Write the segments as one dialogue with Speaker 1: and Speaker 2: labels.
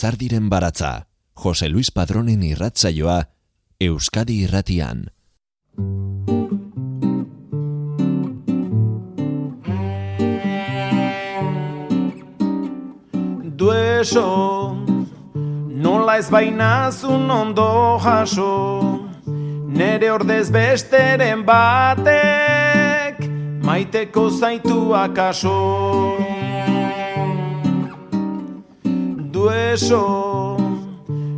Speaker 1: Lizardiren baratza, Jose Luis Padronen irratzaioa, Euskadi irratian.
Speaker 2: Dueso, nola ez bainazun ondo jaso, nere ordez besteren batek, maiteko zaitu akaso. Dueso,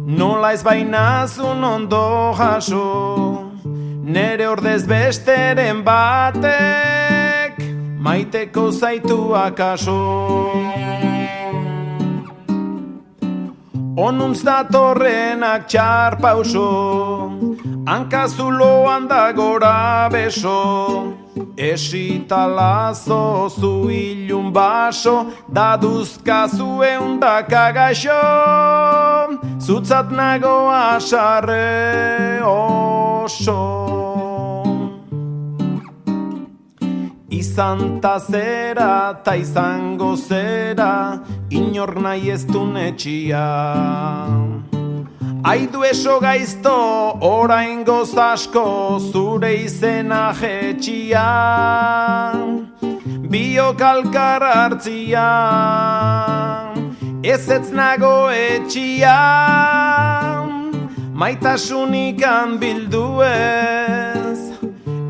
Speaker 2: nola ez bainazun ondo jaso, nere ordez besteren batek, maiteko zaitu akaso. Onuntz datorrenak txar pauso, hankazuloan da gora beso, esita lazo zu ilun baso, daduzka zuen da kagaxo, zutzat nago asarre oso. Izan ta zera, ta izango zera, inor nahi ez du netxia. Aidu eso gaizto, orain asko zure izena jetxia. Bio kalkar hartzia, ez ez nago etxia. Maitasunik bildu ez,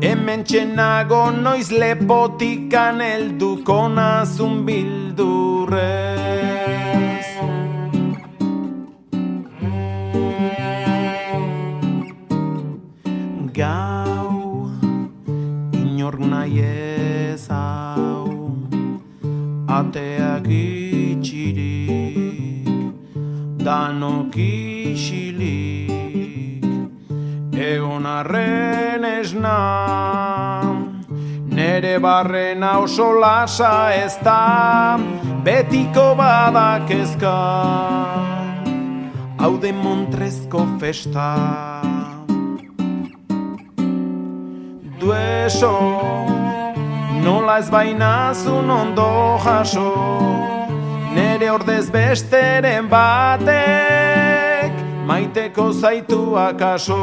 Speaker 2: Hemen txenago noiz lepotikan elduko nazun bildurrez Ateak itxirik, danok isilik. Egon arren esna Nere barrena oso lasa ez da. Betiko badak ezka Haude montrezko festa. Dueso Nola ez bainazun ondo jaso Nere ordez besteren batek Maiteko zaitu akaso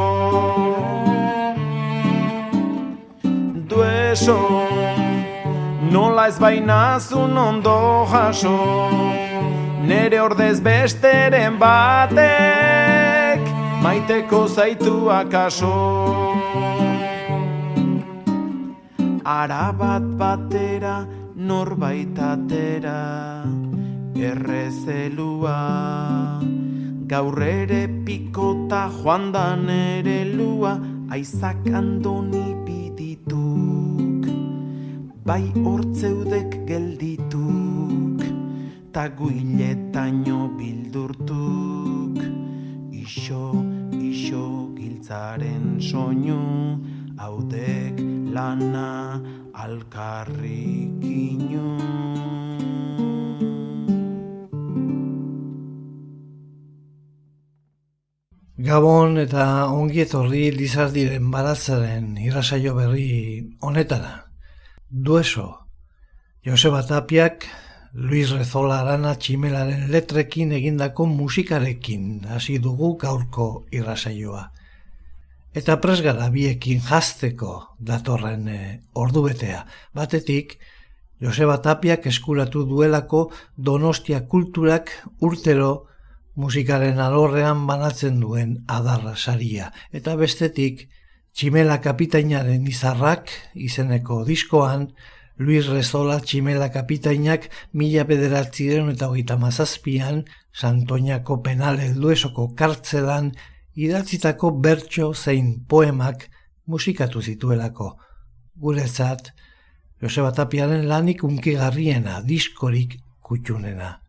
Speaker 2: Dueso Nola ez bainazun ondo jaso Nere ordez besteren batek Maiteko zaitu akaso Arabat batera norbait atera Errezelua. Gaur ere pikota joan da nere lua Aizak andoni bidituk. Bai hortzeudek geldituk Ta guiletaino bildurtuk. Iso, iso giltzaren soinu Haudek lana alkarrik
Speaker 3: Gabon eta ongi etorri lizardiren baratzaren irrasaio berri honetara. Dueso, Joseba Tapiak, Luis Rezola Arana tximelaren letrekin egindako musikarekin hasi dugu gaurko irrasaioa. Eta presgara biekin jazteko datorren e, ordu betea. Batetik, Joseba Tapiak eskuratu duelako Donostia kulturak urtero musikaren alorrean banatzen duen adarra saria. Eta bestetik, Tximela kapitainaren izarrak izeneko diskoan, Luis Rezola Tximela kapitainak mila bederatziren eta hogeita mazazpian, Santoñako penale duesoko kartzelan, idatzitako bertso zein poemak musikatu zituelako. Guretzat, Joseba Tapiaren lanik unkigarriena, diskorik kutxunena.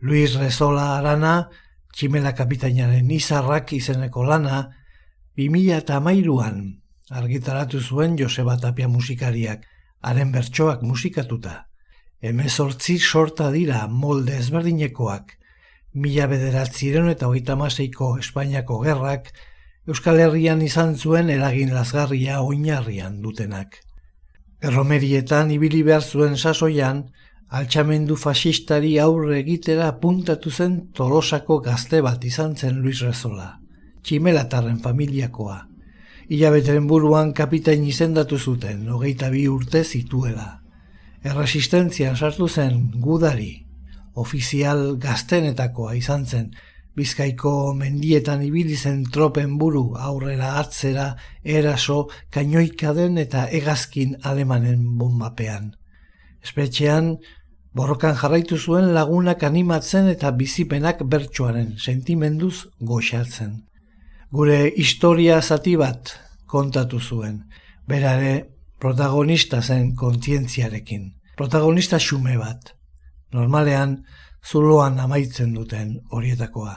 Speaker 3: Luis Rezola Arana, Tximela Kapitainaren izarrak izeneko lana, 2000 eta amairuan argitaratu zuen Joseba Tapia musikariak, haren bertsoak musikatuta. Hemezortzi sorta dira molde ezberdinekoak, mila bederatziren eta hogeita maseiko Espainiako gerrak, Euskal Herrian izan zuen eragin lazgarria oinarrian dutenak. Erromerietan ibili behar zuen sasoian, altxamendu fasistari aurre egitera puntatu zen tolosako gazte bat izan zen Luis Rezola, tximelatarren familiakoa. Ilabeteren buruan kapitain izendatu zuten, hogeita bi urte zituela. Erresistentzian sartu zen gudari, ofizial gaztenetakoa izan zen, Bizkaiko mendietan ibili zen tropen buru aurrera atzera eraso kainoikaden eta hegazkin alemanen bombapean. Espetxean, borrokan jarraitu zuen lagunak animatzen eta bizipenak bertsuaren sentimenduz goxatzen. Gure historia zati bat kontatu zuen, berare protagonista zen kontzientziarekin, protagonista xume bat. Normalean, zuloan amaitzen duten horietakoa.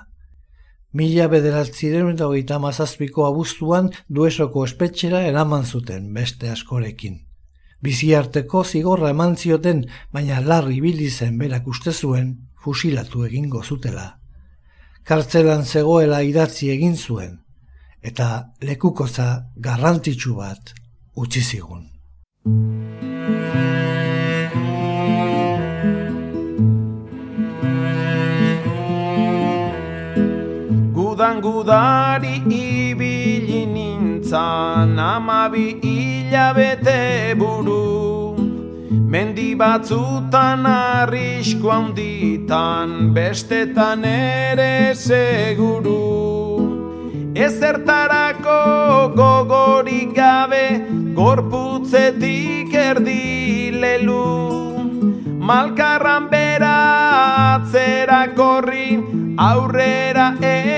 Speaker 3: Mila bederatziren eta hogeita mazazpiko abuztuan duesoko espetxera eraman zuten beste askorekin. Bizi arteko zigorra eman zioten, baina larri bilizen berak uste zuen fusilatu egingo zutela. Kartzelan zegoela idatzi egin zuen, eta lekukoza garrantzitsu bat utzi zigun.
Speaker 2: Gudan gudari ibili nintzan amabi hilabete buru. Mendi batzutan arrisko handitan bestetan ere seguru. Ezertarako gogorik gabe gorputzetik erdi lelu. Malkarran bera atzera korri aurrera egiten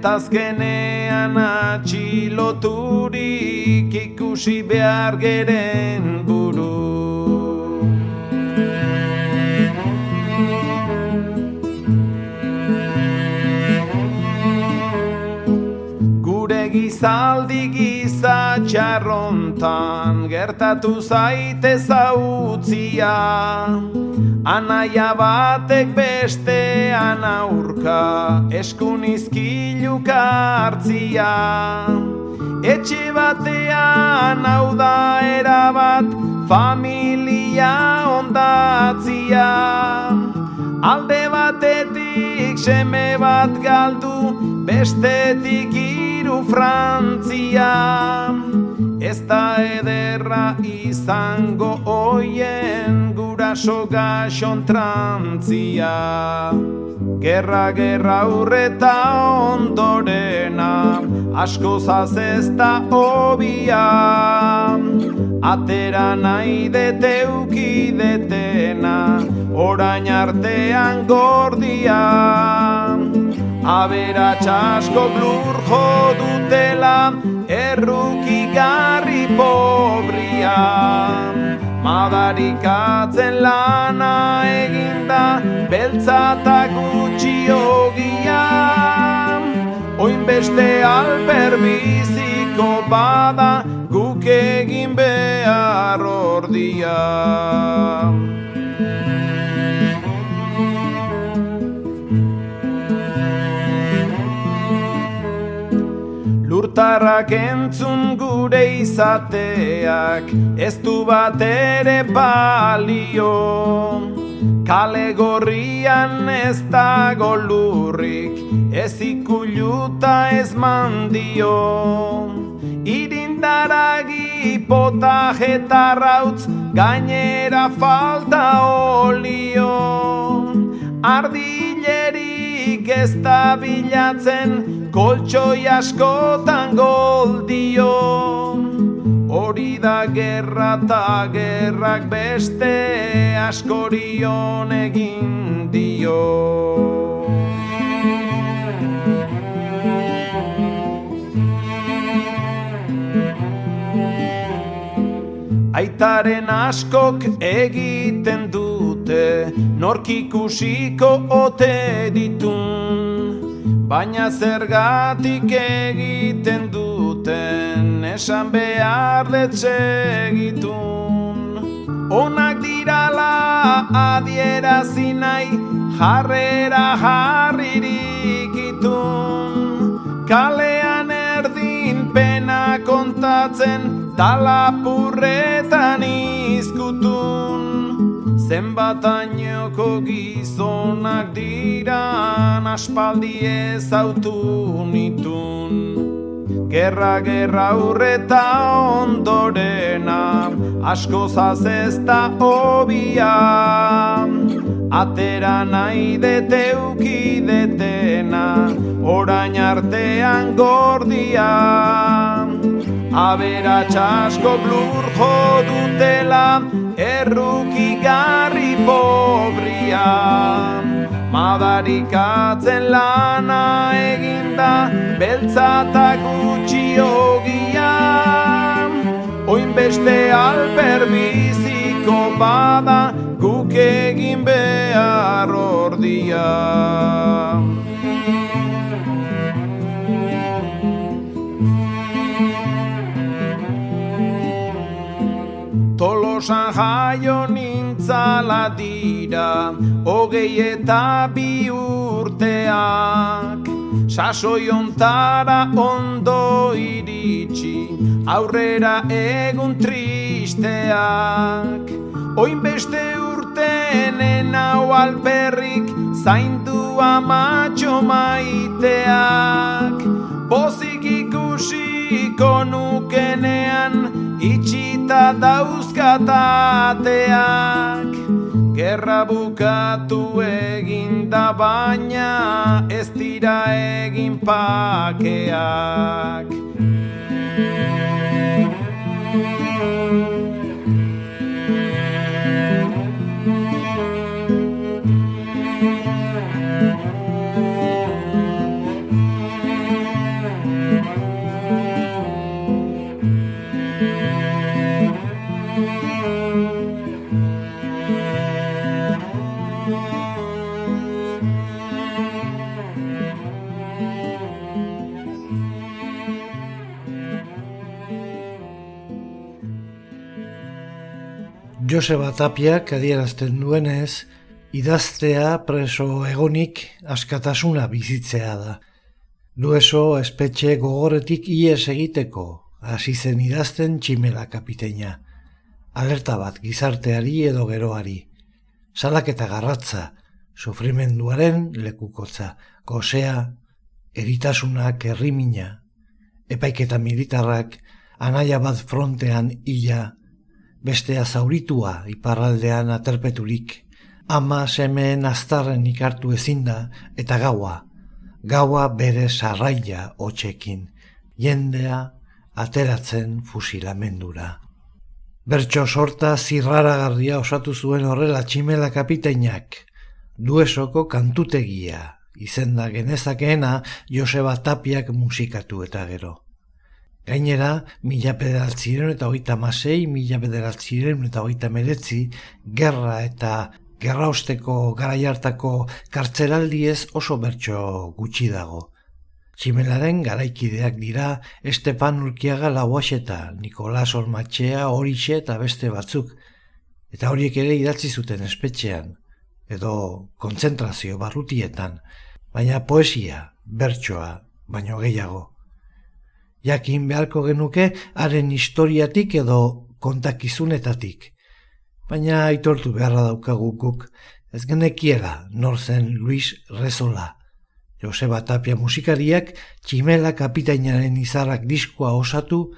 Speaker 2: eta azkenean atxiloturik ikusi behar geren buru. Gure gizaldi gizatxarrontan gertatu zaite zautzia Anaia batek bestean aurka eskun izkiluka hartzia. Etxe batean hau da erabat familia ondatzia Alde batetik seme bat galdu bestetik iru frantzia Ez da ederra izango oien guraso gaxon trantzia Gerra, gerra urreta ondorena Asko zaz da obia. Atera nahi dete ukidetena Orain artean gordia Abera txasko blur dutela Erruki garri pobria. Madarikatzen lana eginda Beltzata gutxi ogia. Oin beste alper biziko bada Guk egin behar ordia Lurtarrak entzun gure izateak ez du bat ere balio. Kale gorrian ez dago lurrik ez ikuluta ez mandio. Irindaragi potajetarrautz gainera falta olio. Ardilerik ez da bilatzen koltsoi askotan goldio Hori da gerra eta gerrak beste askorion egin dio. Aitaren askok egiten dute Norkikusiko ote ditun Baina zergatik egiten duten esan behar detxegitun Onak dirala adierazi nahi jarrera jarririk itun. Kalean erdin pena kontatzen talapurretan izkutun zenbat ainoko gizonak diran aspaldi ez autu nitun. Gerra, gerra urreta ondorena asko ez da obia Atera nahi dete ukidetena orain artean gordia Abera txasko blur dutela erruki garri pobria. Madarikatzen lana eginda beltzata gutxi ogia. Oin beste alperbiziko bada guk egin behar ordia Tolosan jaio nintzala dira Hogei eta bi urteak. Sasoi ontara ondo iritsi Aurrera egun tristeak. Oin beste urtenen hau alperrik Zaindu amatxo maiteak. Pozik ikusiko nukenean itxita dauzkatateak Gerra bukatu egin da baina ez dira egin pakeak
Speaker 3: Joseba Tapiak adierazten duenez, idaztea preso egonik askatasuna bizitzea da. Dueso espetxe gogoretik ies egiteko, hasi zen idazten tximela kapiteina. Alerta bat gizarteari edo geroari. Salaketa garratza, sufrimenduaren lekukotza, gozea, eritasunak errimina, epaiketa militarrak, anaia bat frontean illa, bestea zauritua iparraldean aterpeturik, ama semeen aztarren ikartu ezinda eta gaua, gaua bere sarraia hotxekin, jendea ateratzen fusilamendura. Bertso sorta zirraragarria osatu zuen horrela tximela kapiteinak, duesoko kantutegia, izenda genezakeena Joseba Tapiak musikatu eta gero. Gainera, mila pederatziren eta hogeita masei, mila pederatziren eta hogeita meretzi, gerra eta gerra osteko gara jartako kartzeraldiez oso bertso gutxi dago. Tximelaren garaikideak dira Estepan Urkiaga lauaxeta, Nikolas Ormatxea, Horixe eta beste batzuk, eta horiek ere idatzi zuten espetxean, edo kontzentrazio barrutietan, baina poesia, bertsoa, baino gehiago jakin beharko genuke haren historiatik edo kontakizunetatik. Baina aitortu beharra daukagu guk, ez genekiela nor zen Luis Rezola. Joseba Tapia musikariak tximela kapitainaren izarrak diskoa osatu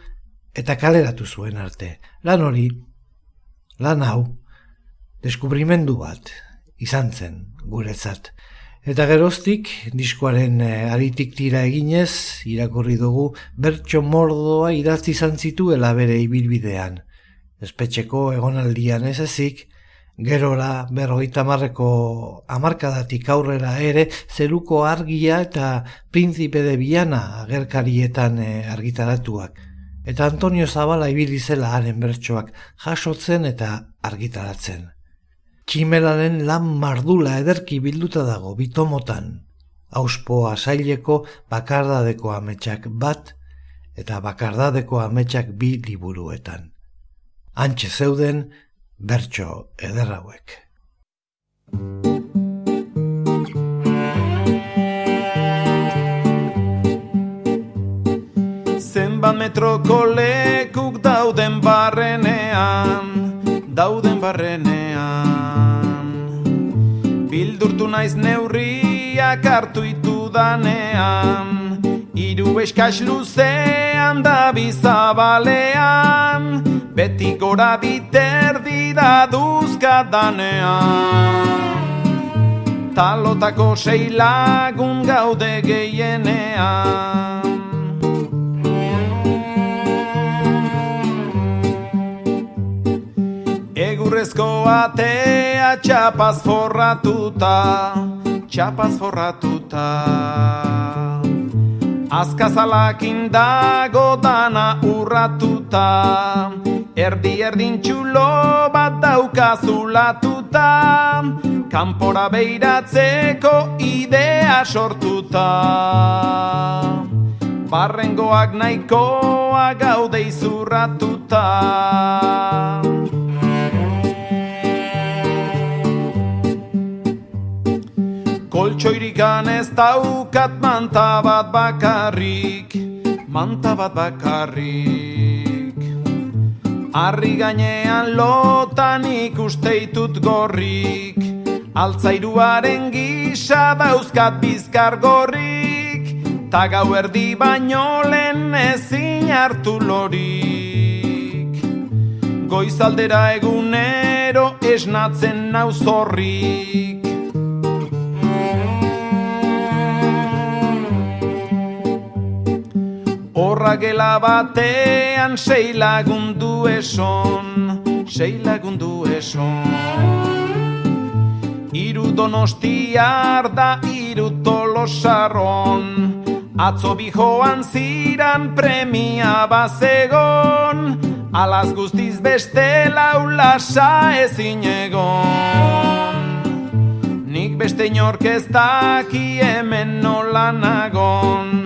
Speaker 3: eta kaleratu zuen arte. Lan hori, lan hau, deskubrimendu bat izan zen guretzat. Eta geroztik, diskoaren e, aritik tira eginez, irakurri dugu bertso mordoa idatzi izan zituela bere ibilbidean. Espetxeko egonaldian ez ezik, gerora berroita marreko amarkadatik aurrera ere zeruko argia eta prinzipe de biana agerkarietan e, argitaratuak. Eta Antonio Zabala ibilizela haren bertsoak jasotzen eta argitaratzen. Tximelaren lan mardula ederki bilduta dago bitomotan. Auspoa saileko bakardadeko ametsak bat eta bakardadeko ametsak bi liburuetan. Antxe zeuden bertso ederrauek.
Speaker 2: Zenbat metroko lekuk dauden barrenean, dauden barrenean. Bildurtu naiz neurriak hartu itu danean, iru eskaz luzean da bizabalean, beti gora biterdi da duzka danean. Talotako sei lagun gaude gehienean. Egurrezko atea txapaz forratuta, txapaz forratuta. Azkazalakin dago dana urratuta, erdi erdin txulo bat daukazulatuta, kanpora beiratzeko idea sortuta. Barrengoak nahikoa gaude izurratuta. Koltsoirikan ez daukat manta bat bakarrik, manta bat bakarrik. Arri gainean lotan ikusteitut gorrik, altzairuaren gisa dauzkat bizkar gorrik, ta gau erdi baino lehen ezin hartu lorik. Goizaldera egunero esnatzen nau Horra gela batean sei lagundu eson, sei lagundu eson. Iru donostiar da iru tolosarron, atzo bijoan ziran premia bazegon, alaz guztiz beste laulasa ezin egon. Nik beste inork ez daki hemen nola nagon,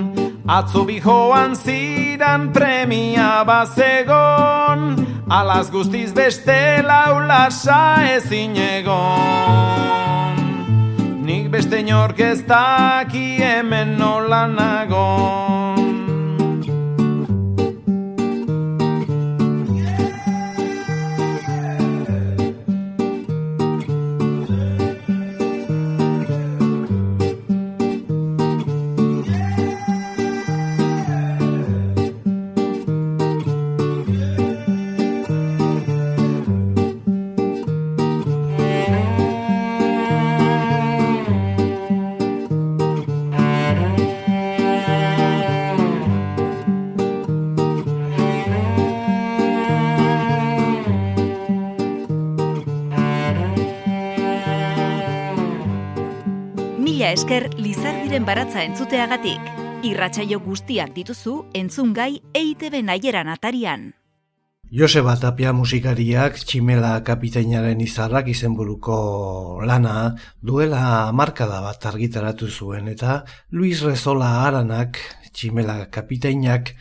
Speaker 2: Atzo bijoan ziran premia bazegon, alaz guztiz beste laulasa ezin egon. Nik beste inork ez daki hemen nola nagon.
Speaker 4: Esker Lizardiren baratza entzuteagatik. Irratsaio guztiak dituzu entzungai EITB naieran atarian.
Speaker 3: Joseba Tapia musikariak tximela kapitainaren izarrak izenburuko lana duela markada bat argitaratu zuen eta Luis Rezola Aranak tximela kapitainak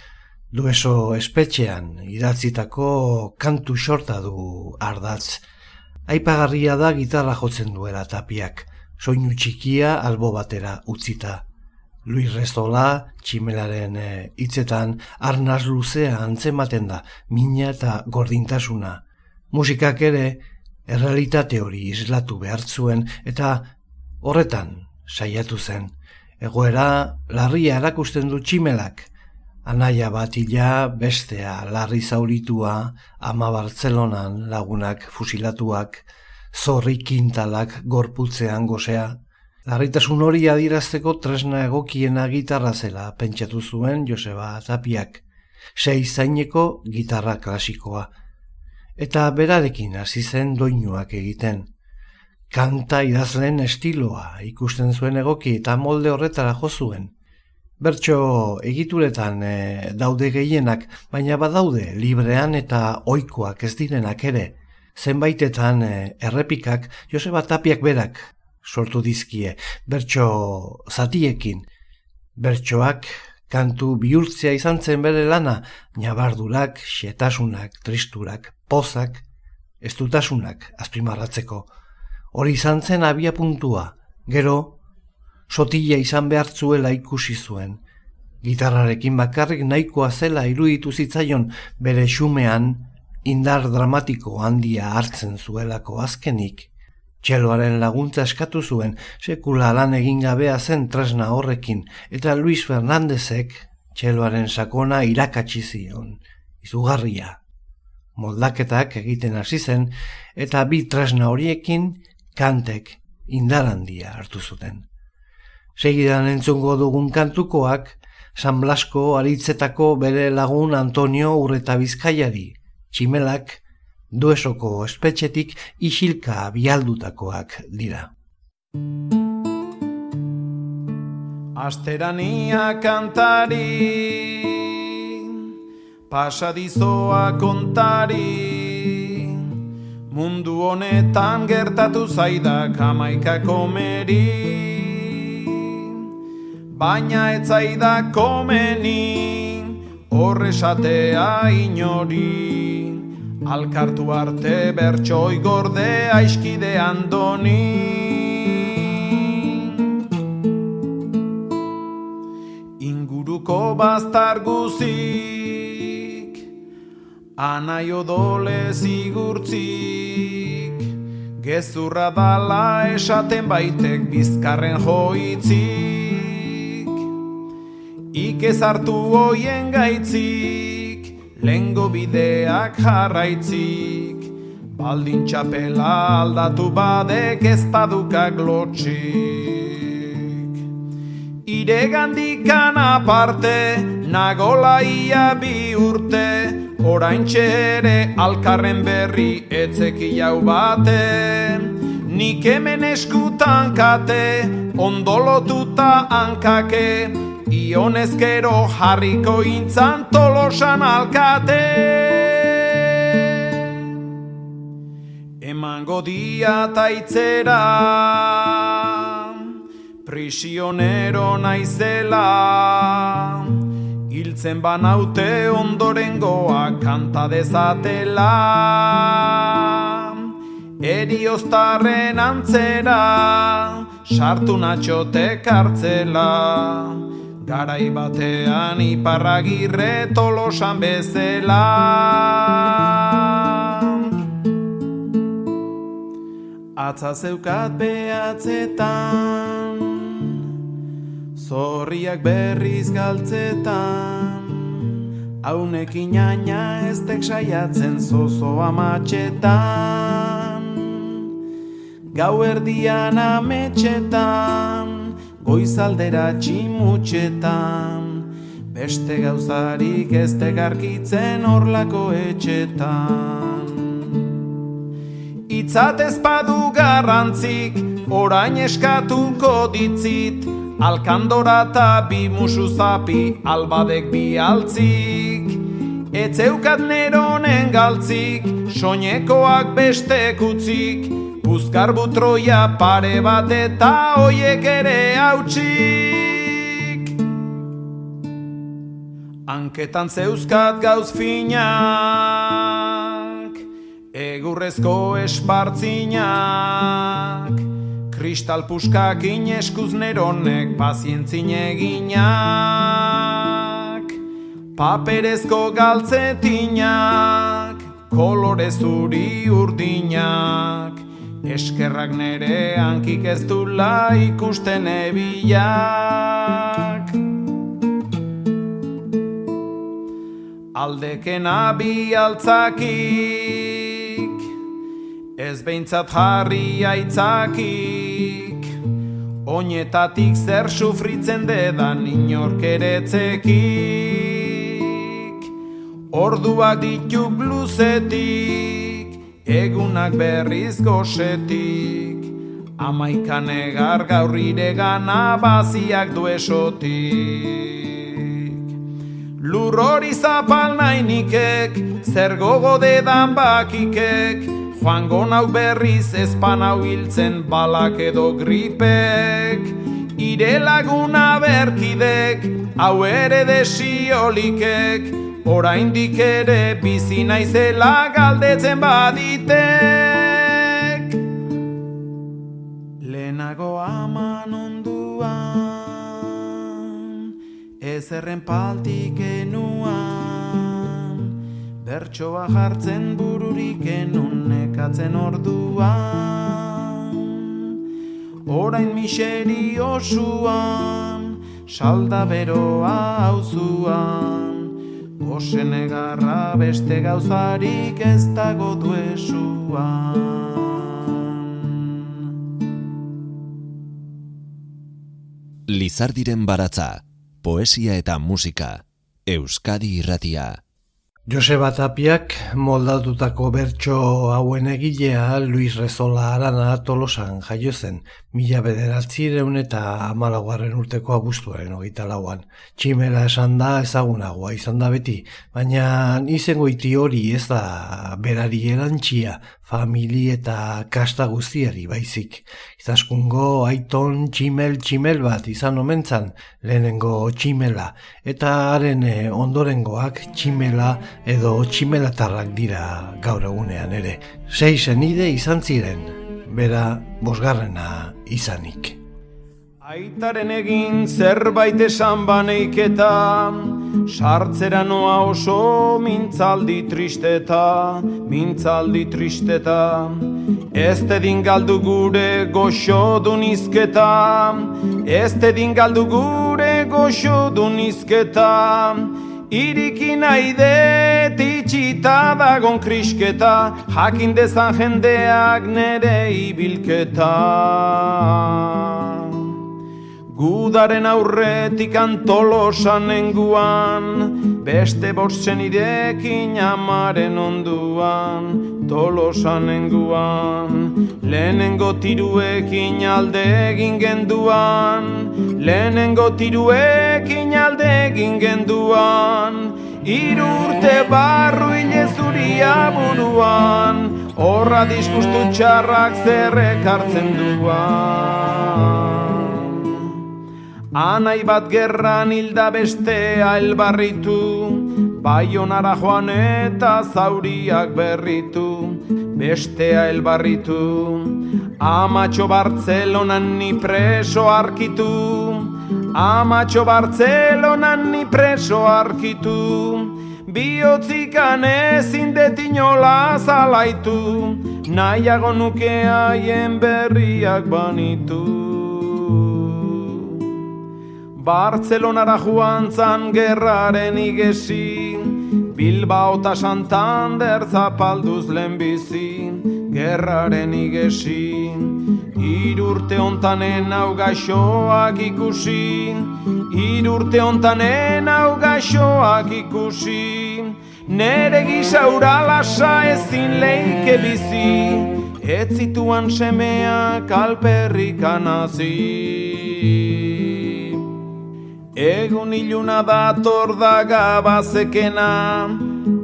Speaker 3: dueso espetxean idatzitako kantu sorta du ardatz. Aipagarria da gitarra jotzen duela tapiak, soinu txikia albo batera utzita. Luis Rezola, tximelaren eh, hitzetan, arnaz luzea antzematen da, mina eta gordintasuna. Musikak ere, errealitate hori islatu behartzuen eta horretan saiatu zen. Egoera, larria erakusten du tximelak, anaia bat ila bestea larri zauritua, ama Bartzelonan lagunak fusilatuak, zorri kintalak gorputzean gozea. Larritasun hori adirazteko tresna egokiena gitarra zela pentsatu zuen Joseba Tapiak, sei zaineko gitarra klasikoa. Eta berarekin hasi zen doinuak egiten. Kanta idazlen estiloa ikusten zuen egoki eta molde horretara jo zuen. Bertso egituretan e, daude gehienak, baina badaude librean eta ohikoak ez direnak ere. Zenbaitetan e, errepikak Joseba Tapiak berak sortu dizkie, bertso zatiekin. Bertsoak kantu bihurtzea izan zen bere lana, nabardurak, xetasunak, tristurak, pozak, estutasunak azpimarratzeko. Hori izan zen abia puntua, gero, sotila izan behartzuela ikusi zuen. Gitarrarekin bakarrik nahikoa zela iruditu zitzaion bere xumean indar dramatiko handia hartzen zuelako azkenik, txeloaren laguntza eskatu zuen sekula lan egin gabea zen tresna horrekin, eta Luis Fernandezek txeloaren sakona irakatsi zion, izugarria. Moldaketak egiten hasi zen, eta bi tresna horiekin kantek indarandia hartu zuten. Segidan entzungo dugun kantukoak, San Blasko aritzetako bere lagun Antonio Urreta Bizkaiari, tximelak duesoko espetxetik isilka bialdutakoak dira.
Speaker 2: Asterania kantari Pasadizoa kontari Mundu honetan gertatu zaidak amaika komeri Baina ez zaidak komeni Horresatea inori Alkartu arte bertxoi gorde aiskide andoni. Inguruko baztar guzik Anai odole zigurtzik. Gezurra dala esaten baitek bizkarren joitzik. Ikez hartu hoien gaitzik Lengo bideak jarraitzik Baldin txapela aldatu badek ez padukak lotxik Ire gandikan aparte Nagola ia bi urte Orain txere alkarren berri etzeki jau bate Nik hemen eskutan kate Ondolotuta hankake Ionezkero jarriko intzan tolosan alkate. Emango dia taitzera Prisionero naizela. Hiltzen banaute ondorengoa kanta dezatela. Erioztarren antzera Sartu natxotek hartzela Garai batean iparragirre tolosan bezela Atza zeukat behatzetan Zorriak berriz galtzetan. Haunekin aina ez tek saiatzen zozo amatxetan Gau erdian ametxetan Goizaldera tximutxetan. Beste gauzarik ez tegarkitzen orlako etxetan. Itzatez badu garrantzik, orain eskatuko ditzit, alkandora eta bi musu albadek bi altzik. Etzeukat neronen galtzik, soinekoak beste kutzik, buzkar butroia pare bat eta hoiek ere hautsik. Anketan zeuzkat gauz finak, egurrezko espartzinak, kristal puskak ineskuz neronek pazientzin eginak, paperezko galtzetinak, kolore zuri urdinak, eskerrak nere hankik ez dula ikusten ebilak. Aldeken abi altzakik, ez behintzat jarri aitzakik, oinetatik zer sufritzen dedan inorkeretzekik, orduak dituk luzetik, egunak berriz gosetik, amaikan egar gaurrire gana baziak duesotik. Lur hori zapal nainikek, zer gogo dedan bakikek, joango nau berriz ezpan hau hiltzen balak edo gripek. Ire laguna berkidek, hau ere desiolikek, oraindik ere bizi naizela galdetzen baditek. Lehenago aman onduan, ezerren paltik enuan, Bertsoa jartzen bururik enun nekatzen orduan. Orain miseri Salda beroa hauzuan Osen egarra beste gauzarik ez dago duesuan
Speaker 1: Lizardiren baratza, poesia eta musika, Euskadi irratia.
Speaker 3: Joseba Tapiak moldatutako bertso hauen egilea Luis Rezola Arana Tolosan jaio zen, mila bederatzireun eta amalaguaren urteko abuztuaren hogeita lauan. Tximela esan da ezagunagoa izan da beti, baina izango iti hori ez da berari erantxia, famili eta kasta guztiari baizik. Izaskungo aiton tximel tximel bat izan omentzan lehenengo tximela, eta haren eh, ondorengoak tximela edo tximelatarrak dira gaur egunean ere. Sei zenide izan ziren, bera bosgarrena izanik.
Speaker 2: Aitaren egin zerbait esan baneik eta sartzera noa oso mintzaldi tristeta, mintzaldi tristeta. Ez tedin galdu gure goxo dunizketa, ez tedin galdu gure goxo dunizketa. Iriki nahi det itxita dagon krisketa, jakin dezan jendeak nere ibilketa. Gudaren aurretik antolosan nenguan, beste bortzen idekin amaren onduan, tolosan nenguan. Lehenengo tiruekin alde egin genduan, lehenengo tiruekin alde egin genduan. Irurte barru zuria buruan, horra diskustu txarrak zerrek hartzen duan. Anai bat gerran hilda bestea elbarritu, Baionara joan eta zauriak berritu, bestea elbarritu. Amatxo Bartzelonan ni preso arkitu, Amatxo Bartzelonan ni preso arkitu, Biotzikan ezin detinola zalaitu, Nahiago nuke haien berriak banitu. Bartzelonara joan zan gerraren igesi. Bilbao eta Santander zapalduz lehenbizi. Gerraren igesi. Irurte ontanen hau gaixoak ikusi. Irurte ontanen hau gaixoak ikusi. Nere gisa uralasa ezin leike bizi. Ez zituan semeak alperrik anazi Egun iluna dator da gabazekena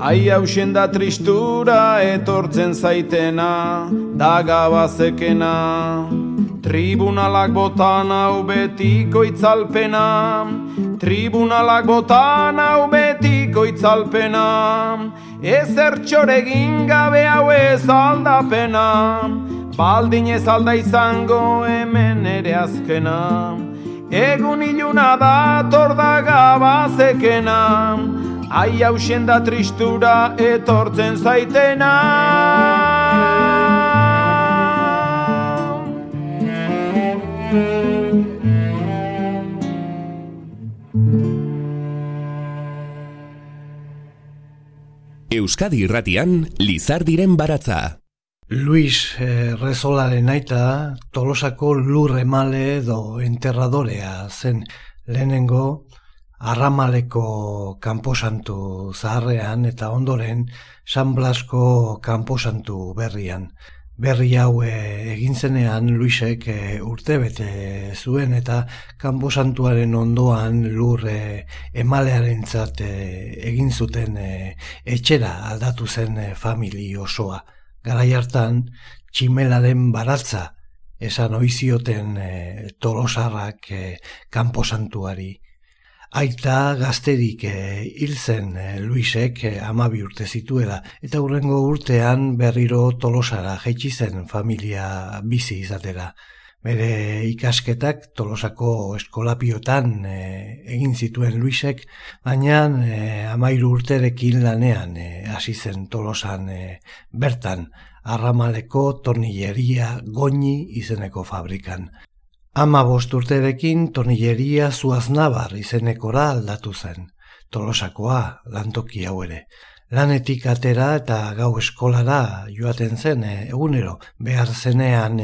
Speaker 2: Ai hausen da tristura etortzen zaitena Da gabazekena Tribunalak botan hau betiko itzalpena Tribunalak botan hau betiko itzalpena Ezer txoregin gabe hau ez aldapena Baldin ez alda izango hemen ere azkena Egun iluna da torda gabazekena Ai hausen da tristura etortzen zaitena
Speaker 1: Euskadi irratian, Lizardiren baratza.
Speaker 3: Luis eh, Rezolaren aita tolosako lurremale edo enterradorea zen lehenengo arramaleko kanposantu zaharrean eta ondoren San Blasko kanposantu berrian. Berri hau eh, egin zenean Luisek eh, urtebete zuen eta kanposantuaren ondoan lur eh, emalearen egin zuten etxera aldatu zen famili osoa garai hartan tximelaren baratza esan oizioten e, tolosarrak e, kanposantuari. Aita gazterik e, hil zen e, Luisek e, amabi urte zituela, eta hurrengo urtean berriro tolosara jaitsi zen familia bizi izatera. Bere ikasketak tolosako eskolapiotan e, egin zituen Luisek, baina e, amairu urterekin lanean e, hasi zen tolosan e, bertan, arramaleko tornilleria goñi izeneko fabrikan. Ama bost urterekin tornilleria zuaznabar izenekora aldatu zen, tolosakoa lantoki hau ere. Lanetik atera eta gau eskolara joaten zen egunero, behar zenean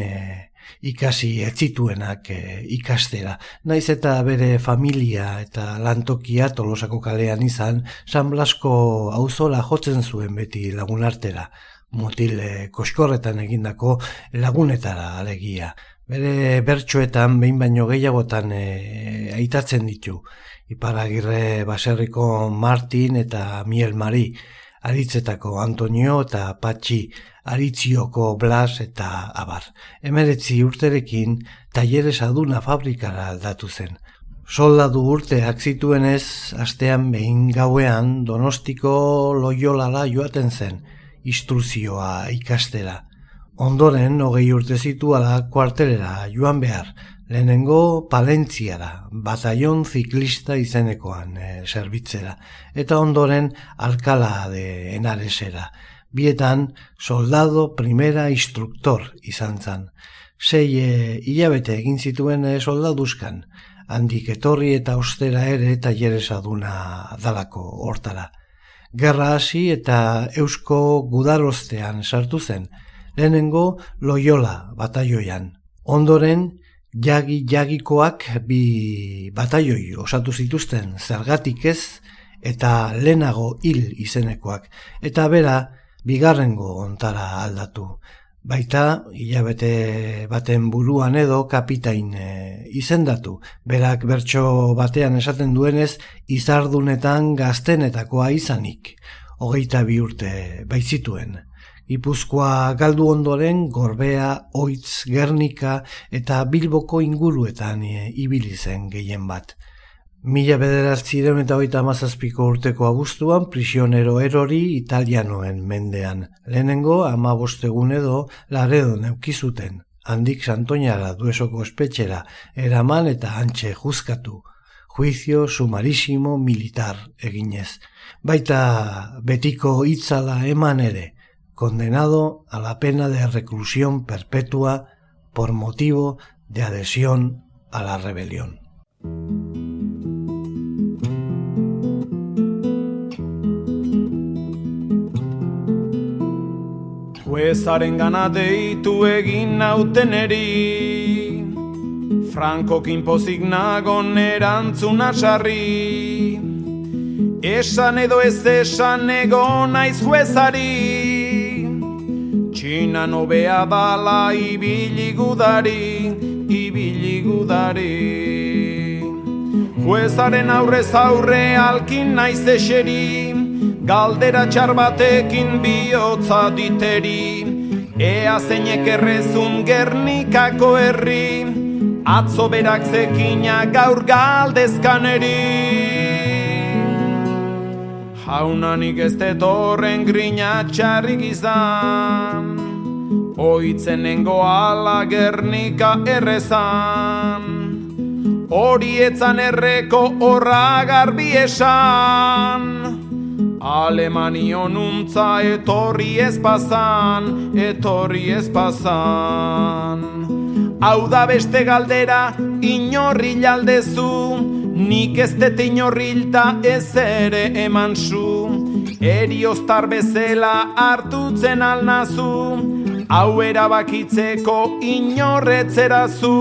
Speaker 3: ikasi etzituenak e, ikastera. Naiz eta bere familia eta lantokia tolosako kalean izan, San Blasko auzola jotzen zuen beti lagunartera, motil e, koskorretan egindako lagunetara alegia. Bere bertsoetan behin baino gehiagotan e, aitatzen ditu. Iparagirre baserriko Martin eta Miel Mari, aritzetako Antonio eta Patxi, Aritzioko Blas eta Abar. Emeretzi urterekin talleres aduna fabrikara aldatu zen. Soldadu urteak zituenez, astean behin gauean donostiko loiolala joaten zen, instruzioa ikastera. Ondoren, hogei urte zituala kuartelera joan behar, lehenengo palentziara, bataion ziklista izenekoan e, eta ondoren alkala de enaresera, Bietan, soldado primera instruktor izan zan. Sei e, hilabete egin zituen e, soldaduzkan, handik etorri eta ostera ere eta aduna dalako hortara. Gerra hasi eta eusko gudarostean sartu zen, lehenengo loiola bataioian. Ondoren, jagi jagikoak bi bataioi osatu zituzten zergatik ez eta lehenago hil izenekoak. Eta bera, bigarrengo ontara aldatu. Baita, hilabete baten buruan edo kapitain e, izendatu. Berak bertso batean esaten duenez, izardunetan gaztenetakoa izanik. Hogeita bi urte baitzituen. Ipuzkoa galdu ondoren gorbea, oitz, gernika eta bilboko inguruetan e, ibili zen gehien bat. Mila bederatzireun eta oita amazazpiko urteko abuztuan prisionero erori italianoen mendean. Lehenengo ama bostegun edo laredo neukizuten. Handik santoñara duesoko espetxera eraman eta antxe juzkatu. Juizio sumarisimo militar eginez. Baita betiko itzala eman ere. Condenado a la pena de reclusión perpetua por motivo de adhesión a la rebelión.
Speaker 2: Juezaren gana deitu egin nauten eri Franko kinpozik nagon erantzun asarri Esan edo ez esan ego naiz juezari. Txina nobea dala ibili gudari, ibili gudari. Juezaren aurrez aurre alkin naiz eseri Galdera txar batekin bihotza diteri. Ea zeinek errezun gernikako herri. Atzo berak zekina gaur galdezkan eri. Jaunanik ez detorren grina txarrik izan Oitzen nengo ala gernika errezan. Horietzan erreko horra garbi esan Alemanio nuntza etorri ez pasan, etorri ez pasan. Hau da beste galdera inorri jaldezu, nik ez dete inorrilta ez ere eman zu. Erioztar bezela hartutzen alnazu, hau erabakitzeko inorretzera zu.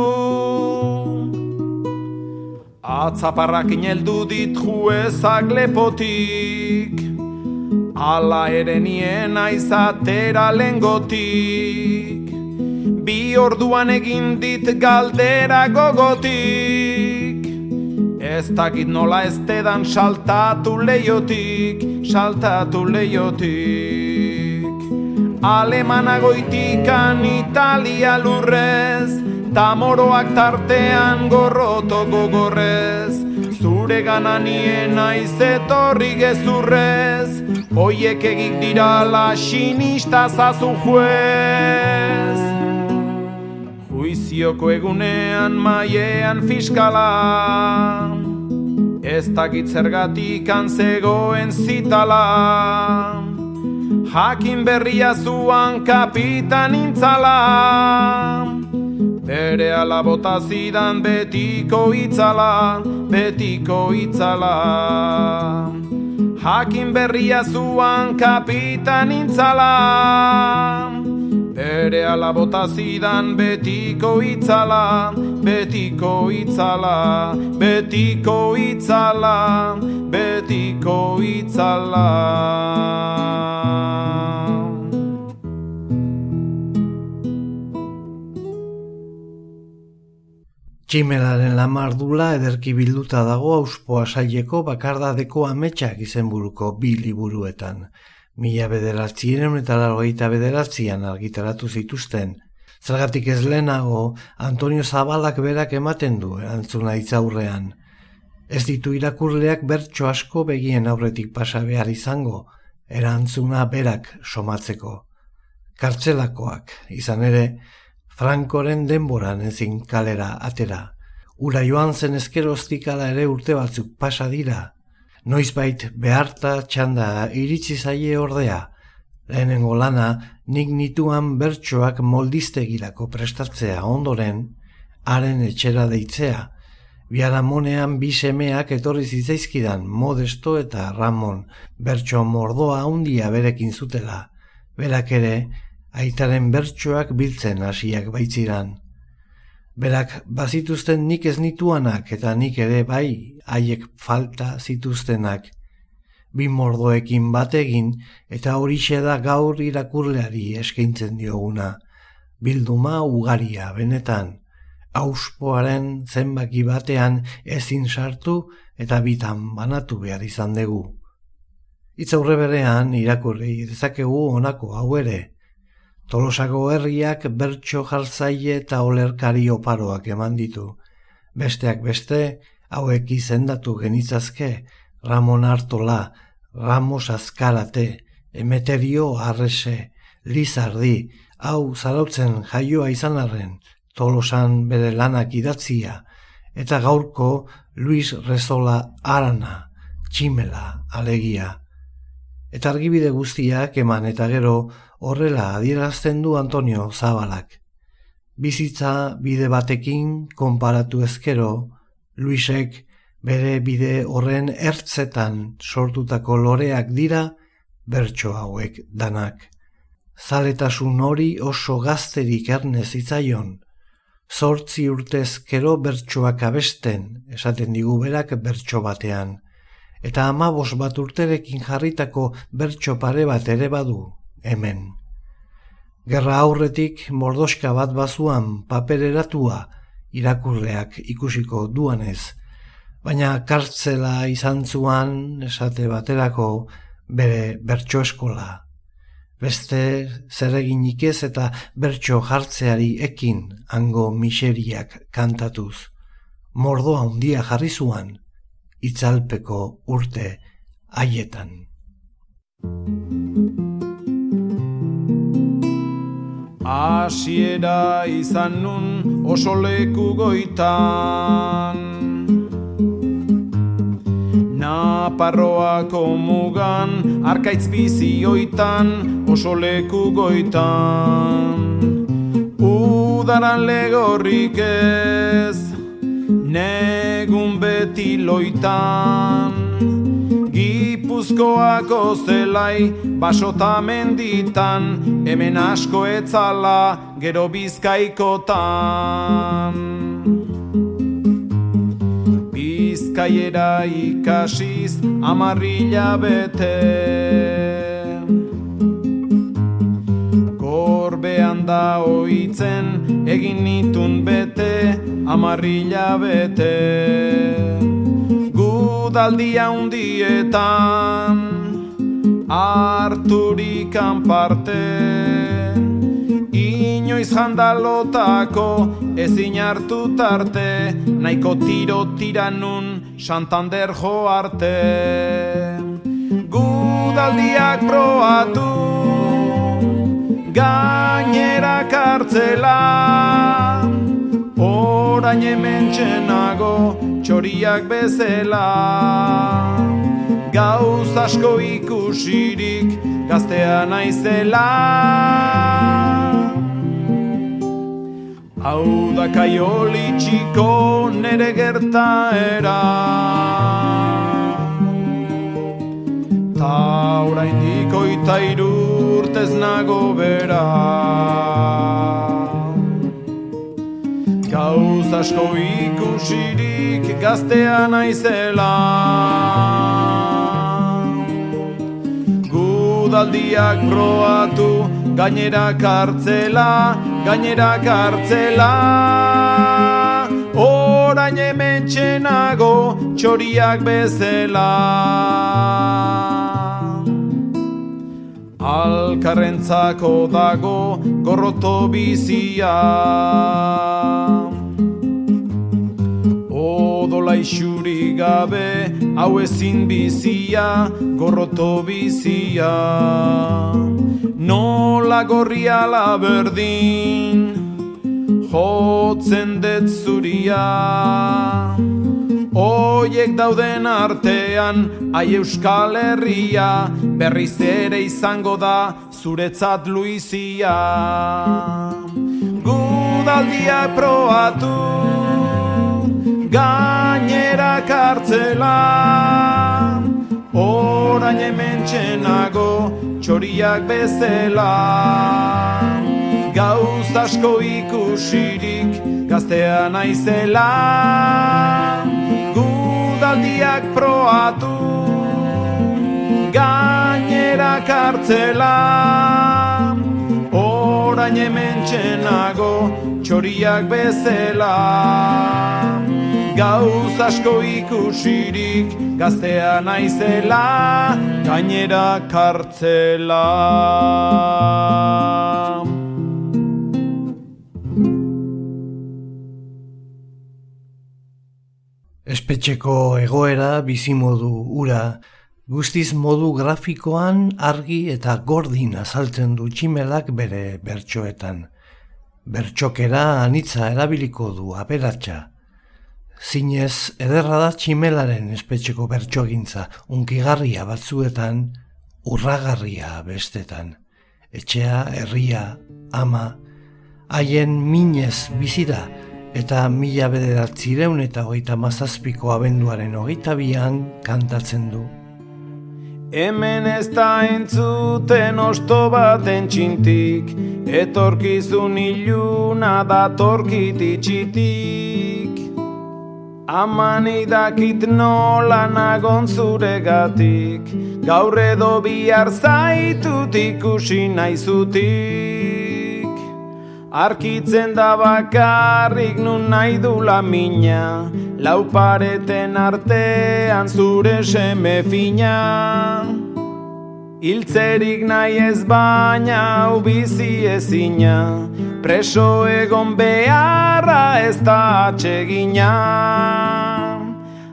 Speaker 2: Atzaparrak ineldu dit juezak lepotik, Ala ere nien aizatera lengotik. Bi orduan egin dit galdera gogotik. Ez dakit nola ez tedan saltatu leiotik Saltatu leiotik Alemana goitikan Italia lurrez Tamoroak tartean gorroto gogorrez. Zure gananien aizetorri gezurrez Oiek egik dira la sinista zazu juez. Juizioko egunean maiean fiskala. Ez dakit zergatik antzegoen zitala. Jakin berria zuan kapitan intzala Bere alabota zidan betiko itzala, betiko itzala Jakin berria zuan kapitan intzala Bere alabota zidan betiko itzala, betiko itzala, betiko itzala, betiko itzala.
Speaker 3: Tximelaren lamardula ederki bilduta dago auspoa saileko bakardadeko ametsak izenburuko bi liburuetan. Mila bederatzien eta largoita bederatzian argitaratu zituzten. Zergatik ez lehenago, Antonio Zabalak berak ematen du erantzuna itzaurrean. Ez ditu irakurleak bertso asko begien aurretik pasa behar izango, erantzuna berak somatzeko. Kartzelakoak, izan ere, Frankoren denboran ezin kalera atera. Ura joan zen ezkeroztik ere urte batzuk pasa dira. Noizbait beharta txanda iritsi zaie ordea. Lehenengo lana nik nituan bertsoak moldiztegirako prestatzea ondoren, haren etxera deitzea. Biaramonean bi semeak etorri zitzaizkidan Modesto eta Ramon bertso mordoa handia berekin zutela. Berak ere, aitaren bertsoak biltzen hasiak baitziran. Berak bazituzten nik ez nituanak eta nik ere bai haiek falta zituztenak. Bi mordoekin bategin eta horixe da gaur irakurleari eskaintzen dioguna. Bilduma ugaria benetan, auspoaren zenbaki batean ezin sartu eta bitan banatu behar izan dugu. Itzaurre berean irakurri dezakegu honako hau ere, Tolosako herriak bertso jartzaile eta olerkari oparoak eman ditu. Besteak beste, hauek izendatu genitzazke, Ramon Artola, Ramos Azkarate, Emeterio Arrese, Lizardi, hau zarautzen jaioa izan arren, Tolosan bere lanak idatzia, eta gaurko Luis Rezola Arana, Tximela, alegia. Eta argibide guztiak eman eta gero, horrela adierazten du Antonio Zabalak. Bizitza bide batekin konparatu ezkero, Luisek bere bide horren ertzetan sortutako loreak dira bertso hauek danak. Zaletasun hori oso gazterik ernez itzaion, zortzi urtezkero bertsoak abesten, esaten digu berak bertso batean, eta amabos bat urterekin jarritako bertso pare bat ere badu, hemen. Gerra aurretik mordoska bat bazuan papereratua irakurleak ikusiko duanez, baina kartzela izan zuan esate baterako bere bertso eskola. Beste zereginik ez eta bertso jartzeari ekin hango miseriak kantatuz. Mordoa handia jarri zuan, itzalpeko urte haietan.
Speaker 2: Asiera izan nun oso leku goitan. Naparroako mugan arkaitz bizioitan oso leku goitan. Udaran legorrik ez negun beti loitan Gipuzkoako zelai basota menditan hemen asko etzala gero bizkaikotan. Bizkaiera ikasiz amarrila bete. Gorbean da oitzen egin nitun bete amarrila bete udaldia undietan harturikan parte inoiz jandalotako ezin hartu tarte. Nahiko tiro tiranun Santander jo arte. Gudaldiak proatu gainera kartzela orain hemen txenago txoriak bezela gauz asko ikusirik gaztea naizela. Hau da kaioli txiko nere gertaera. Ta orain diko eta irurtez nago bera asko ikusirik gaztea naizela udaldiak proatu gainera kartzela, gainera kartzela. Orain hemen txenago txoriak bezela. Alkarrentzako dago gorroto bizia. Odola isuri gabe hau ezin bizia, gorroto bizia. Nola gorriala berdin, jotzen det zuria. Oiek dauden artean, ai euskal herria, berriz ere izango da, zuretzat luizia. Gudaldiak proatu, gainera kartzela orain hemen txenago txoriak bezela. Gauz asko ikusirik gaztea naizela gudaldiak proatu gainera kartzela. Orain hemen txenago txoriak bezela gauz asko ikusirik gaztea naizela gainera kartzela
Speaker 3: Espetxeko egoera bizimodu ura guztiz modu grafikoan argi eta gordin azaltzen du tximelak bere bertsoetan. Bertxokera anitza erabiliko du aberatsa. Zinez, ederra da tximelaren espetxeko bertxogintza, unkigarria batzuetan, urragarria bestetan. Etxea, herria, ama, haien minez bizida, eta mila bederatzireun eta hogeita mazazpiko abenduaren hogeita bian kantatzen du.
Speaker 2: Hemen ez da entzuten osto baten txintik, etorkizun iluna da torkititxitik. Aman idakit nola nagon zuregatik. Gaur edo bihar zaitut ikusi naizutik Arkitzen da bakarrik nun nahi du mina. Laupareten artean zure seme fina. Hiltzerik nahi ez baina hau bizi ezina Preso egon beharra ez da atsegina.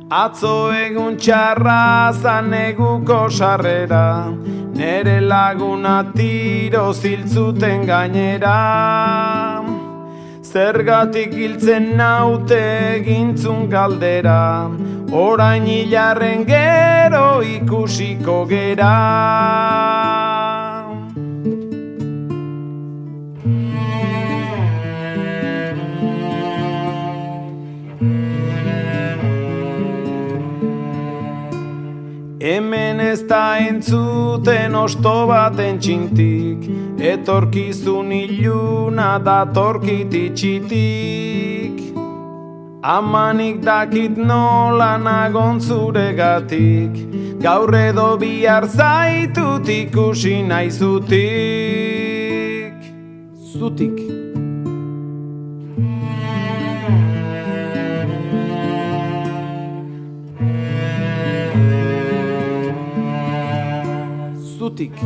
Speaker 2: Atzo egun txarra zaneguko sarrera. Nere laguna tiro ziltzuten gainera. Zergatik hiltzen naute egintzun galdera. Orain hilarren gero ikusiko gera. Da entzuten osto baten txintik, etorkizun iluna da torkititxitik. Amanik dakit nola nagon zuregatik. Gaur edo bihar zaitut ikusi nahi zutik Zutik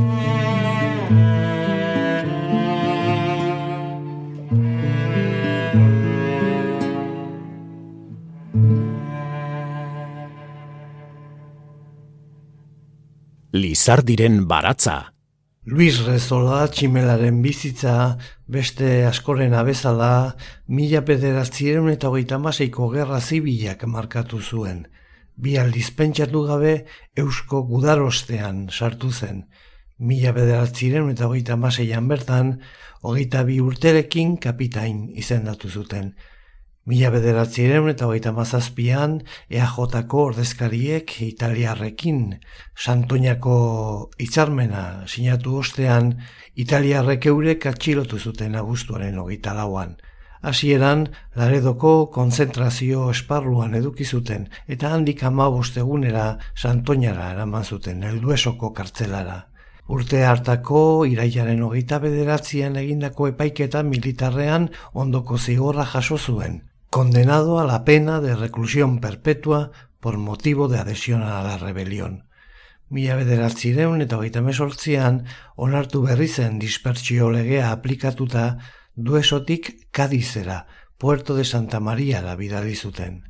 Speaker 1: Lizardiren baratza.
Speaker 3: Luis Rezola tximelaren bizitza beste askoren abezala mila pederatziren eta hogeita maseiko gerra zibilak markatu zuen. Bi aldiz pentsatu gabe eusko gudarostean sartu zen. Mila pederatziren eta hogeita maseian bertan hogeita bi urterekin kapitain izendatu zuten. Mila bederatziren eta hogeita mazazpian EAJ-ko ordezkariek italiarrekin Santoñako hitzarmena sinatu ostean italiarrek eurek atxilotu zuten agustuaren hogeita lauan. Hasieran laredoko konzentrazio esparruan eduki zuten eta handik ama bostegunera Santoñara eraman zuten helduesoko kartzelara. Urte hartako iraiaren hogeita bederatzean egindako epaiketa militarrean ondoko zigorra jaso zuen condenado a la pena de reclusión perpetua por motivo de adhesión a la rebelión. Mila bederatzireun eta hogeita mesortzian, onartu berri zen dispertsio legea aplikatuta duesotik Kadizera, Puerto de Santa Maria da bidali zuten.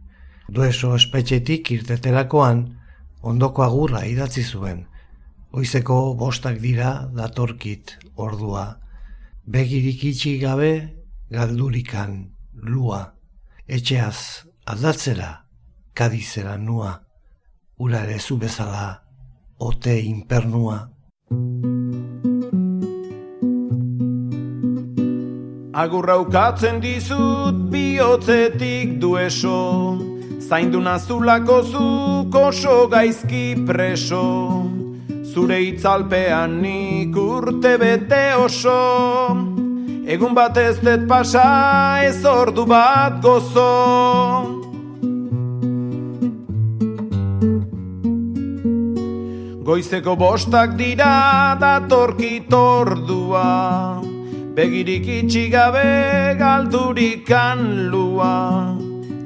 Speaker 3: Dueso espetxetik irteterakoan, ondoko agurra idatzi zuen. Oizeko bostak dira datorkit ordua. Begirik itxi gabe, galdurikan, lua etxeaz aldatzera, kadizera nua, ura ere zu bezala, ote inpernua.
Speaker 2: Agurraukatzen dizut bihotzetik dueso, zaindu nazulako zuk oso gaizki preso, zure itzalpean nik urte bete oso, Egun bat ez dut pasa ez ordu bat gozo. Goizeko bostak dira datorkit ordua Begirik itxigabe galdurikan lua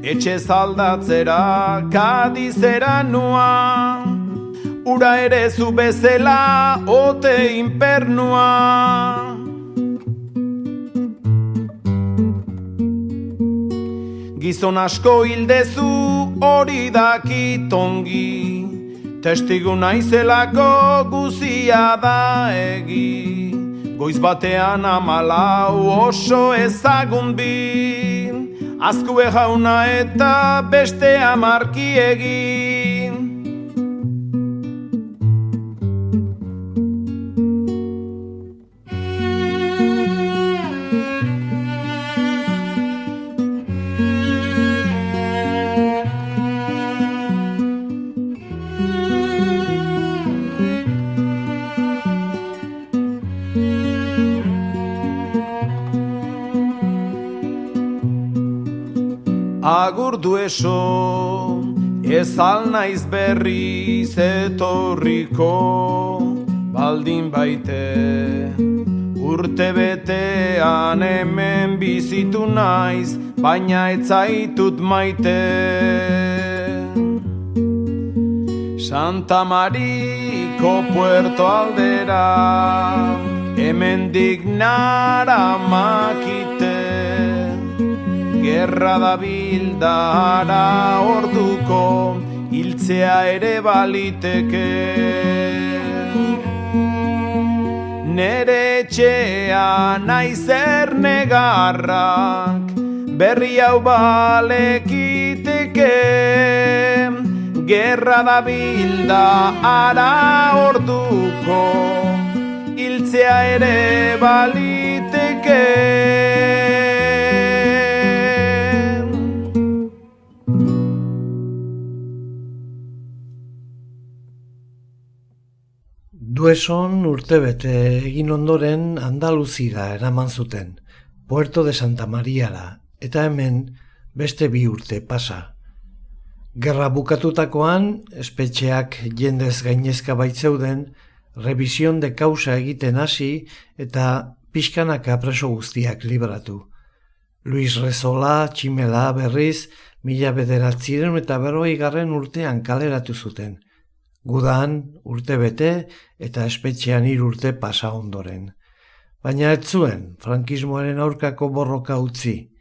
Speaker 2: Etxe zaldatzera kadizera nua Ura ere zu bezela ote inpernua Gizon asko hildezu hori dakitongi Testigu naizelako guzia da egi. Goiz batean amalau oso ezagun bi. Azkue jauna eta beste amarki eso Ez alnaiz berri zetorriko Baldin baite Urte betean hemen bizitu naiz Baina etzaitut maite. Santa Mariko puerto aldera Hemen dignara makite gerra da bildara orduko hiltzea ere baliteke. Nere etxea naizer negarrak berri hau balekiteke. Gerra da bilda ara orduko hiltzea ere baliteke
Speaker 3: Dueson urtebete egin ondoren Andaluzira eraman zuten, Puerto de Santa Mariara, eta hemen beste bi urte pasa. Gerra bukatutakoan, espetxeak jendez gainezka baitzeuden, revision de causa egiten hasi eta pixkanaka preso guztiak libratu. Luis Rezola, Tximela, Berriz, mila bederatziren eta berroi garren urtean kaleratu zuten – Gudan urte bete eta espetxean hir urte pasa ondoren. Baina ez zuen frankismoaren aurkako borroka utzi.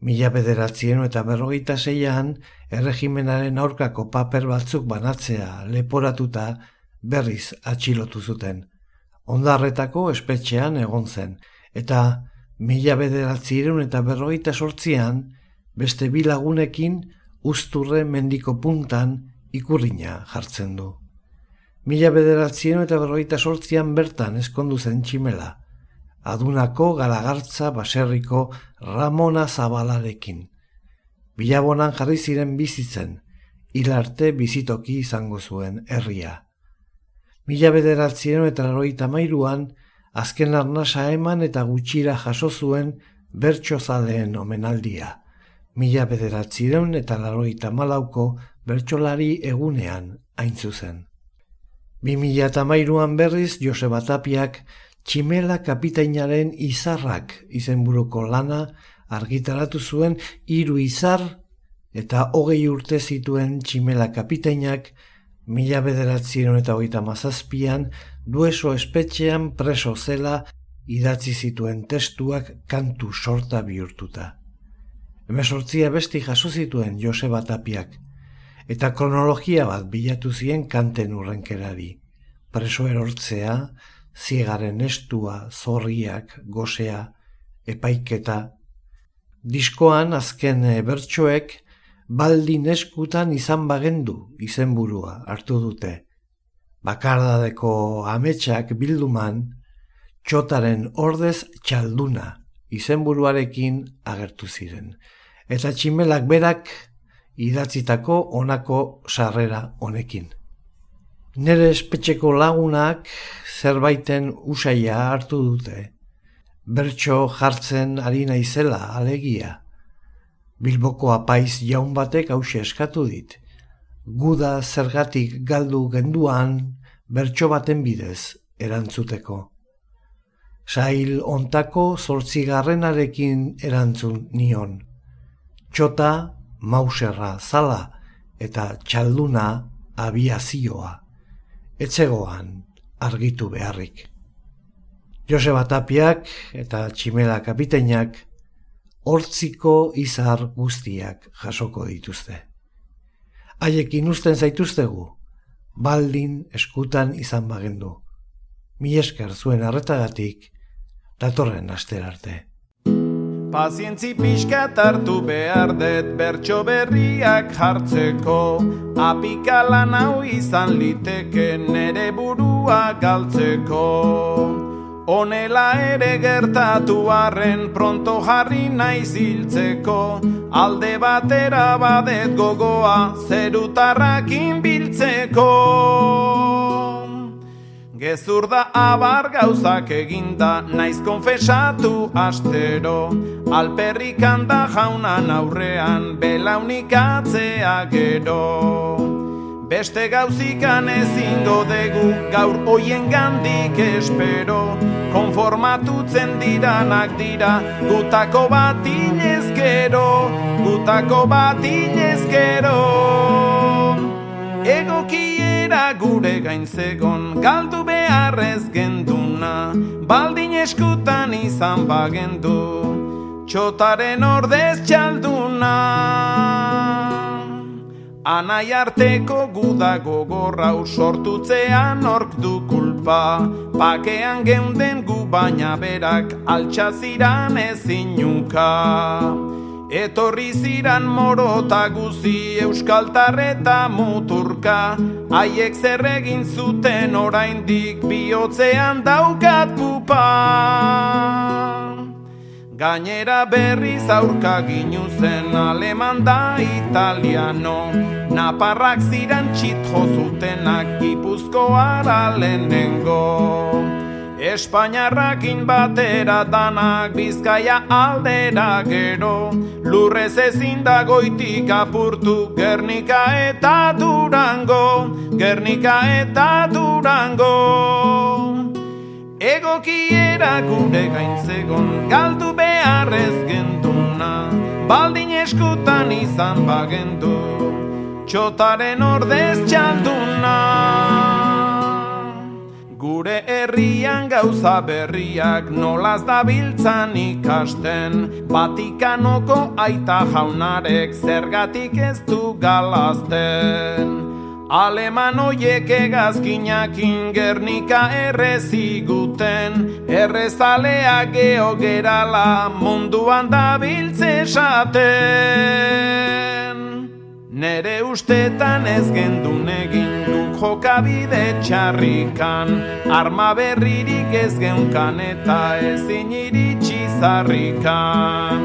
Speaker 3: Mila bederatzien eta berrogeita zeian erregimenaren aurkako paper batzuk banatzea leporatuta berriz atxilotu zuten. ondarretako espetxean egon zen, eta mila bederatzireun eta berrogeita sortzian, beste bilagunekin usturre mendiko puntan ikurriña jartzen du. Mila bederatzireun eta berrogeita sortzian bertan eskondu zen tximela, adunako galagartza baserriko Ramona Zabalarekin. Bilabonan jarri ziren bizitzen, hilarte bizitoki izango zuen herria. Mila bederatzien eta laroita mairuan, azken arnasa eman eta gutxira jaso zuen bertso zaleen omenaldia. Mila bederatzien eta laroita malauko bertsolari egunean hain zuzen. Bi mila eta mairuan berriz Joseba Tapiak tximela kapitainaren izarrak izenburuko lana argitaratu zuen hiru izar eta hogei urte zituen tximela kapitainak mila bederatzieron eta hogeita mazazpian dueso espetxean preso zela idatzi zituen testuak kantu sorta bihurtuta. Hemesortzia besti jaso zituen Joseba Tapiak, eta kronologia bat bilatu zien kanten urrenkerari. Preso erortzea, ziegaren estua, zorriak, gosea, epaiketa. Diskoan azken bertsoek baldin eskutan izan bagendu izenburua hartu dute. Bakardadeko ametsak bilduman, txotaren ordez txalduna izenburuarekin agertu ziren. Eta tximelak berak idatzitako onako sarrera honekin. Nere espetxeko lagunak zerbaiten usaia hartu dute. Bertso jartzen ari naizela alegia. Bilboko apaiz jaun batek hause eskatu dit. Guda zergatik galdu genduan bertso baten bidez erantzuteko. Sail ontako zortzigarrenarekin erantzun nion. Txota, mauserra, zala eta txalduna abiazioa. Etzegoan argitu beharrik. Joseba Tapiak eta Tximela kapiteinak hortziko izar guztiak jasoko dituzte. Haiekin usten zaituztegu, baldin eskutan izan bagendu. Mi esker zuen arretagatik, datorren aster arte.
Speaker 2: Pazientzi pixka hartu behar dut bertso berriak jartzeko. Apikalan hau izan liteke nere burua galtzeko. Honela ere gertatu arren pronto jarri naiz hiltzeko. Alde batera badet gogoa zerutarrakin biltzeko Gezur da abar gauzak eginda naiz konfesatu astero. Alperrik handa jaunan aurrean belaunik atzea gero. Beste gauzikan ezingo dugu gaur hoien gandik espero. Konformatutzen diranak dira gutako bat inezkero Gutako bat inezkero Egokiera gure gain zegon galdu beharrez genduna Baldin eskutan izan bagendu Txotaren ordez txalduna. Anai arteko gudago gorra sortutzean ork du kulpa Pakean geunden gu baina berak altxaziran ezin nunka Etorri ziran morota guzi euskaltarreta muturka. Haiek zer egin zuten oraindik bihotzean daukat pupa Gainera berriz aurka ginu zen aleman da italiano. Naparrak ziren txitjo zutenak gipuzko ara lehenengo Espainiarrakin batera danak bizkaia aldera gero. Lurrez ezin dagoitik apurtu Gernika eta Durango Gernika eta Durango. Egokiera gure gaintzegon galdu beharrez genduna. Baldin eskutan izan bagendu Txotaren ordez txalduna Gure herrian gauza berriak nolaz da biltzan ikasten. Vatikanoko aita jaunarek zergatik ez du galazten Aleman oiek egazkinak ingernika erreziguten Errezalea geho gerala munduan da esaten Nere ustetan ez gendun egin duk jokabide txarrikan. Arma berririk ez geunkan eta ezin iritsi zarrikan.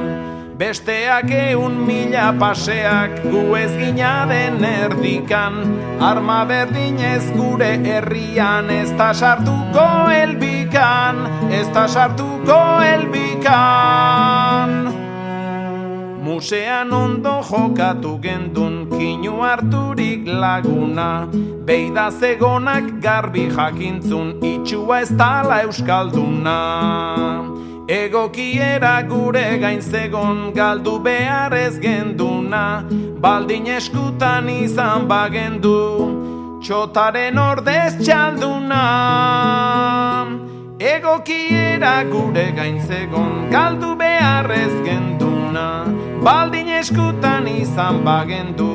Speaker 2: Besteak eun mila paseak gu ez gina den erdikan. Arma berdin ez gure herrian ez da sartuko elbikan Ez da sartuko elbikan Musean ondo jokatu gendun kinu harturik laguna. Beida zegonak garbi jakintzun itxua ez tala euskalduna. Egokiera gure gain zegon galdu behar ez genduna. Baldin eskutan izan bagendu Txotaren ordez txalduna Egokiera gure gain zegon galdu behar ez genduna. Baldin eskutan izan bagendu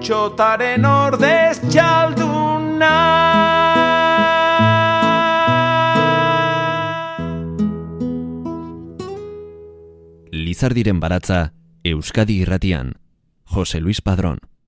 Speaker 2: Txotaren ordez txalduna.
Speaker 1: Lizardiren baratza Euskadi irratian Jose Luis Padrón